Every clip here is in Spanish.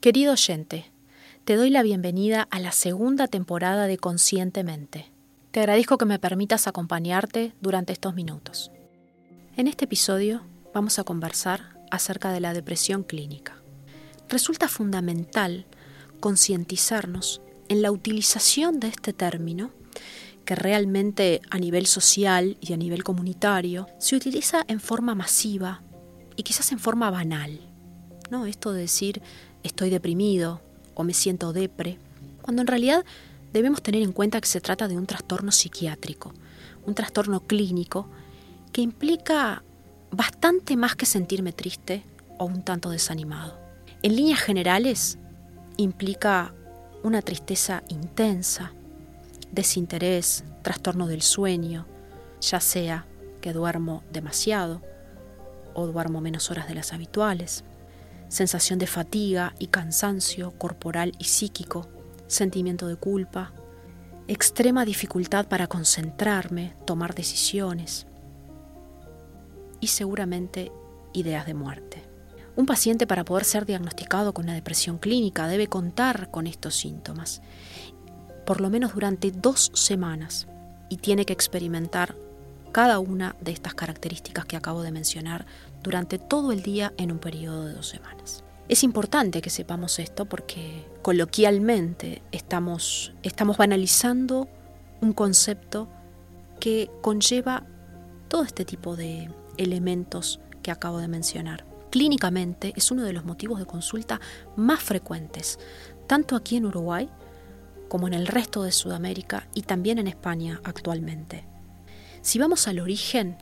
Querido oyente, te doy la bienvenida a la segunda temporada de Conscientemente. Te agradezco que me permitas acompañarte durante estos minutos. En este episodio vamos a conversar acerca de la depresión clínica. Resulta fundamental concientizarnos en la utilización de este término que realmente a nivel social y a nivel comunitario se utiliza en forma masiva y quizás en forma banal. ¿no? Esto de decir estoy deprimido o me siento depre, cuando en realidad debemos tener en cuenta que se trata de un trastorno psiquiátrico, un trastorno clínico que implica bastante más que sentirme triste o un tanto desanimado. En líneas generales, implica una tristeza intensa, desinterés, trastorno del sueño, ya sea que duermo demasiado o duermo menos horas de las habituales, sensación de fatiga y cansancio corporal y psíquico, sentimiento de culpa, extrema dificultad para concentrarme, tomar decisiones y seguramente ideas de muerte. Un paciente para poder ser diagnosticado con una depresión clínica debe contar con estos síntomas, por lo menos durante dos semanas, y tiene que experimentar cada una de estas características que acabo de mencionar durante todo el día en un periodo de dos semanas. Es importante que sepamos esto porque coloquialmente estamos, estamos banalizando un concepto que conlleva todo este tipo de elementos que acabo de mencionar. Clínicamente es uno de los motivos de consulta más frecuentes, tanto aquí en Uruguay como en el resto de Sudamérica y también en España actualmente. Si vamos al origen,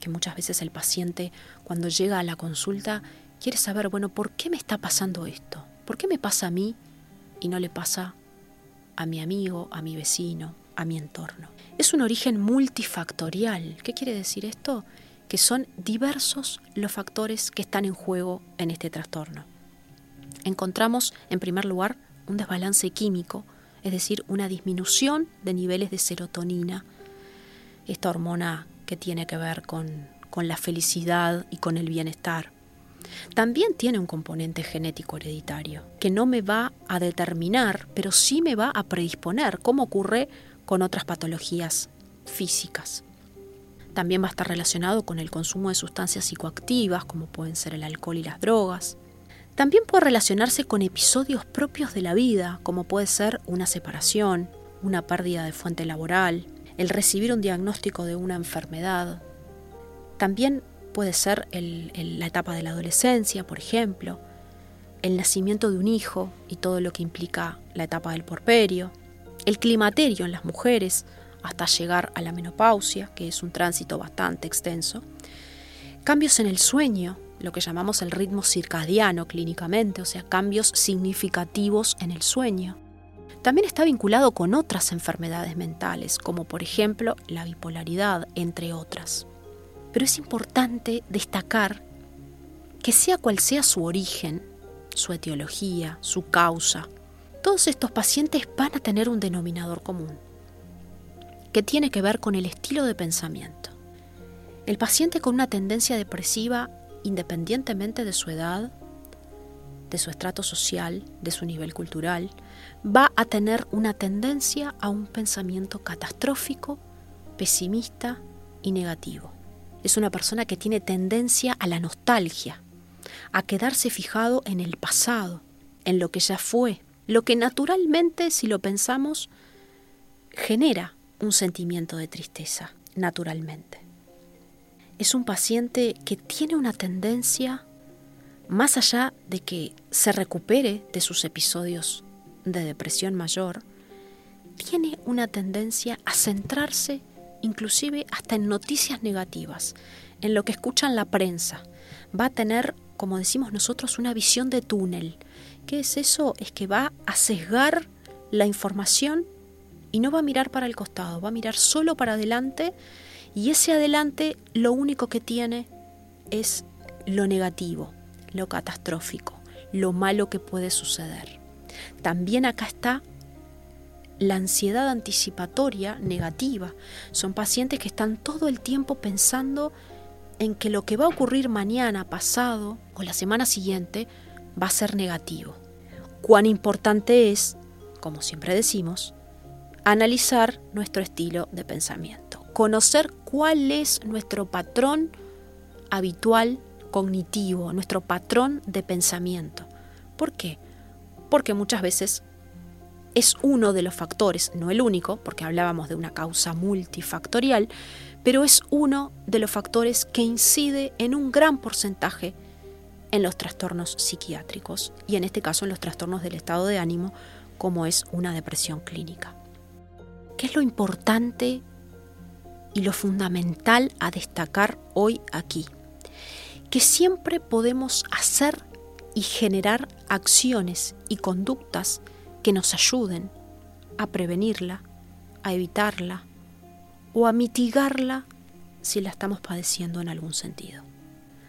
que muchas veces el paciente cuando llega a la consulta quiere saber, bueno, ¿por qué me está pasando esto? ¿Por qué me pasa a mí y no le pasa a mi amigo, a mi vecino, a mi entorno? Es un origen multifactorial. ¿Qué quiere decir esto? Que son diversos los factores que están en juego en este trastorno. Encontramos, en primer lugar, un desbalance químico, es decir, una disminución de niveles de serotonina, esta hormona que tiene que ver con, con la felicidad y con el bienestar. También tiene un componente genético hereditario, que no me va a determinar, pero sí me va a predisponer, como ocurre con otras patologías físicas. También va a estar relacionado con el consumo de sustancias psicoactivas, como pueden ser el alcohol y las drogas. También puede relacionarse con episodios propios de la vida, como puede ser una separación, una pérdida de fuente laboral, el recibir un diagnóstico de una enfermedad. También puede ser la etapa de la adolescencia, por ejemplo, el nacimiento de un hijo y todo lo que implica la etapa del porperio, el climaterio en las mujeres hasta llegar a la menopausia, que es un tránsito bastante extenso, cambios en el sueño, lo que llamamos el ritmo circadiano clínicamente, o sea, cambios significativos en el sueño, también está vinculado con otras enfermedades mentales, como por ejemplo la bipolaridad, entre otras. Pero es importante destacar que sea cual sea su origen, su etiología, su causa, todos estos pacientes van a tener un denominador común, que tiene que ver con el estilo de pensamiento. El paciente con una tendencia depresiva, independientemente de su edad, de su estrato social, de su nivel cultural, va a tener una tendencia a un pensamiento catastrófico, pesimista y negativo. Es una persona que tiene tendencia a la nostalgia, a quedarse fijado en el pasado, en lo que ya fue, lo que naturalmente, si lo pensamos, genera un sentimiento de tristeza, naturalmente. Es un paciente que tiene una tendencia más allá de que se recupere de sus episodios de depresión mayor, tiene una tendencia a centrarse inclusive hasta en noticias negativas, en lo que escuchan la prensa. Va a tener, como decimos nosotros, una visión de túnel. ¿Qué es eso? Es que va a sesgar la información y no va a mirar para el costado, va a mirar solo para adelante y ese adelante lo único que tiene es lo negativo, lo catastrófico, lo malo que puede suceder. También acá está la ansiedad anticipatoria negativa. Son pacientes que están todo el tiempo pensando en que lo que va a ocurrir mañana, pasado o la semana siguiente va a ser negativo. Cuán importante es, como siempre decimos, analizar nuestro estilo de pensamiento, conocer cuál es nuestro patrón habitual cognitivo, nuestro patrón de pensamiento. ¿Por qué? Porque muchas veces es uno de los factores, no el único, porque hablábamos de una causa multifactorial, pero es uno de los factores que incide en un gran porcentaje en los trastornos psiquiátricos y en este caso en los trastornos del estado de ánimo, como es una depresión clínica. ¿Qué es lo importante y lo fundamental a destacar hoy aquí? Que siempre podemos hacer y generar acciones y conductas que nos ayuden a prevenirla, a evitarla o a mitigarla si la estamos padeciendo en algún sentido.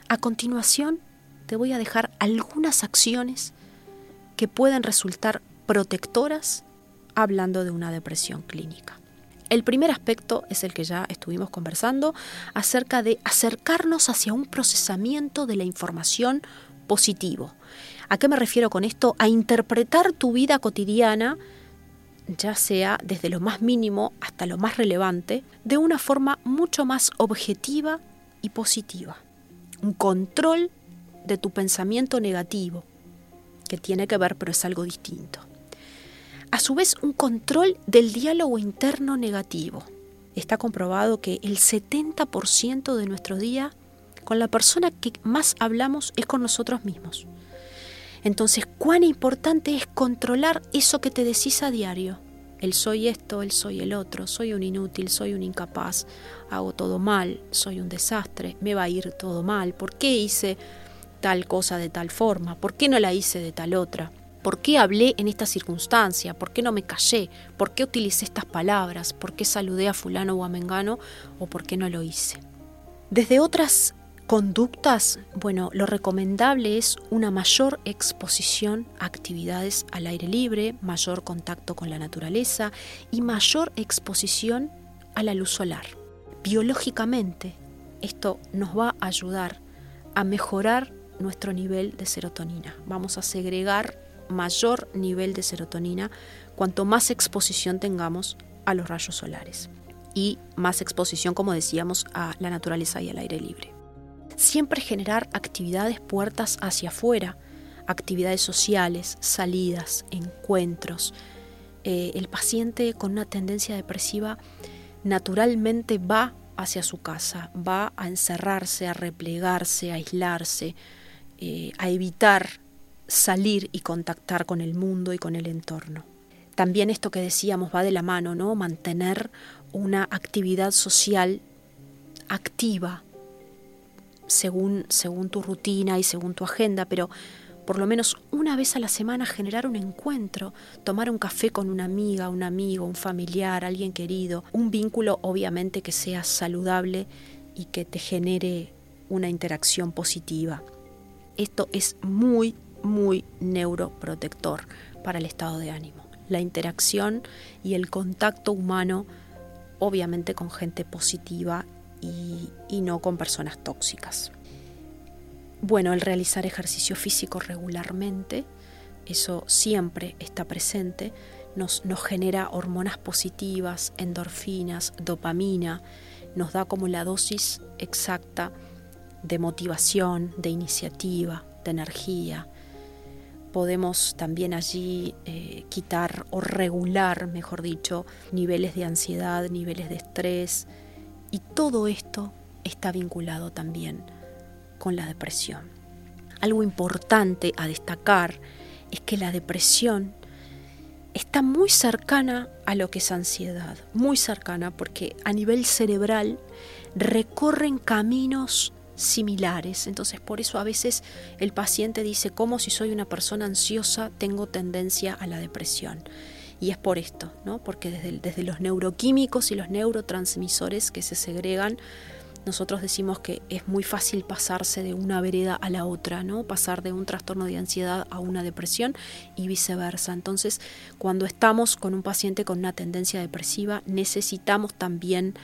A continuación, te voy a dejar algunas acciones que pueden resultar protectoras hablando de una depresión clínica. El primer aspecto es el que ya estuvimos conversando acerca de acercarnos hacia un procesamiento de la información positivo. ¿A qué me refiero con esto? A interpretar tu vida cotidiana, ya sea desde lo más mínimo hasta lo más relevante, de una forma mucho más objetiva y positiva. Un control de tu pensamiento negativo, que tiene que ver, pero es algo distinto. A su vez, un control del diálogo interno negativo. Está comprobado que el 70% de nuestro día con la persona que más hablamos es con nosotros mismos. Entonces, cuán importante es controlar eso que te decís a diario. El soy esto, el soy el otro, soy un inútil, soy un incapaz, hago todo mal, soy un desastre, me va a ir todo mal, ¿por qué hice tal cosa de tal forma? ¿Por qué no la hice de tal otra? ¿Por qué hablé en esta circunstancia? ¿Por qué no me callé? ¿Por qué utilicé estas palabras? ¿Por qué saludé a fulano o a mengano? ¿O por qué no lo hice? Desde otras conductas, bueno, lo recomendable es una mayor exposición a actividades al aire libre, mayor contacto con la naturaleza y mayor exposición a la luz solar. Biológicamente, esto nos va a ayudar a mejorar nuestro nivel de serotonina. Vamos a segregar mayor nivel de serotonina cuanto más exposición tengamos a los rayos solares y más exposición, como decíamos, a la naturaleza y al aire libre. Siempre generar actividades puertas hacia afuera, actividades sociales, salidas, encuentros. Eh, el paciente con una tendencia depresiva naturalmente va hacia su casa, va a encerrarse, a replegarse, a aislarse, eh, a evitar salir y contactar con el mundo y con el entorno. También esto que decíamos va de la mano, ¿no? Mantener una actividad social activa según, según tu rutina y según tu agenda, pero por lo menos una vez a la semana generar un encuentro, tomar un café con una amiga, un amigo, un familiar, alguien querido, un vínculo obviamente que sea saludable y que te genere una interacción positiva. Esto es muy, muy neuroprotector para el estado de ánimo. La interacción y el contacto humano, obviamente con gente positiva y, y no con personas tóxicas. Bueno, el realizar ejercicio físico regularmente, eso siempre está presente, nos, nos, genera hormonas positivas, endorfinas, dopamina, nos da como la dosis exacta de motivación, de iniciativa, de energía. Podemos también allí eh, quitar o regular, mejor dicho, niveles de ansiedad, niveles de estrés. Y todo esto está vinculado también con la depresión. Algo importante a destacar es que la depresión está muy cercana a lo que es ansiedad, muy cercana porque a nivel cerebral recorren caminos similares. Entonces por eso a veces el paciente dice, como si soy una persona ansiosa, tengo tendencia a la depresión. Y es por esto, ¿no? porque desde, desde los neuroquímicos y los neurotransmisores que se segregan, nosotros decimos que es muy fácil pasarse de una vereda a la otra, ¿no? Pasar de un trastorno de ansiedad a una depresión y viceversa. Entonces, cuando estamos con un paciente con una tendencia depresiva, necesitamos también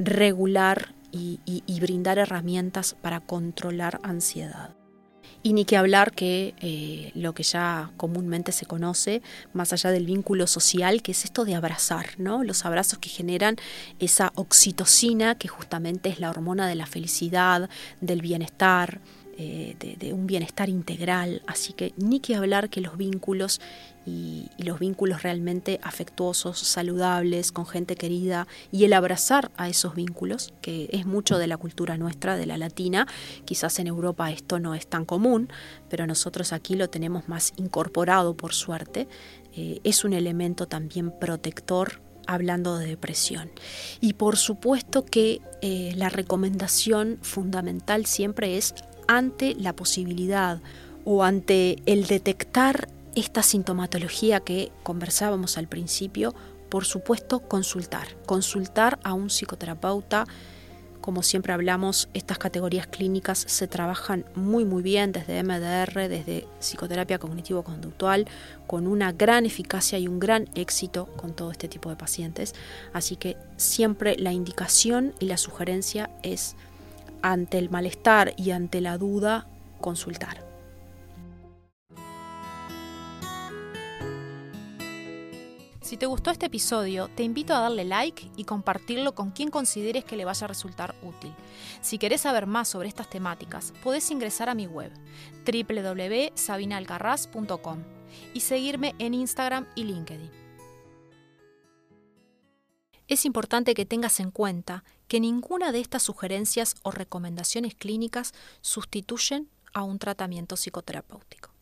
regular y, brindar herramientas para controlar ansiedad. Y ni que hablar que eh, lo que ya comúnmente se conoce, más allá del vínculo social, que es esto de abrazar, ¿no? Los abrazos que generan esa oxitocina, que justamente es la hormona de la felicidad, del bienestar, eh, de, un bienestar integral. Así que ni que hablar que los vínculos y, los vínculos realmente afectuosos, saludables, con gente querida y el abrazar a esos vínculos, que es mucho de la cultura nuestra, de la latina. Quizás en Europa esto no es tan común, pero nosotros aquí lo tenemos más incorporado por suerte. Eh, es un elemento también protector hablando de depresión. Y por supuesto que eh, la recomendación fundamental siempre es ante la posibilidad o ante el detectar esta sintomatología que conversábamos al principio, por supuesto consultar, consultar a un psicoterapeuta. Como siempre hablamos, estas categorías clínicas se trabajan muy muy bien desde MDR, desde psicoterapia cognitivo-conductual, con una gran eficacia y un gran éxito con todo este tipo de pacientes. Así que siempre la indicación y la sugerencia es ante el malestar y ante la duda, consultar. Si te gustó este episodio, te invito a darle like y compartirlo con quien consideres que le vaya a resultar útil. Si querés saber más sobre estas temáticas, podés ingresar a mi web www.sabinalcarraz.com y seguirme en Instagram y LinkedIn. Es importante que tengas en cuenta que ninguna de estas sugerencias o recomendaciones clínicas sustituyen a un tratamiento psicoterapéutico.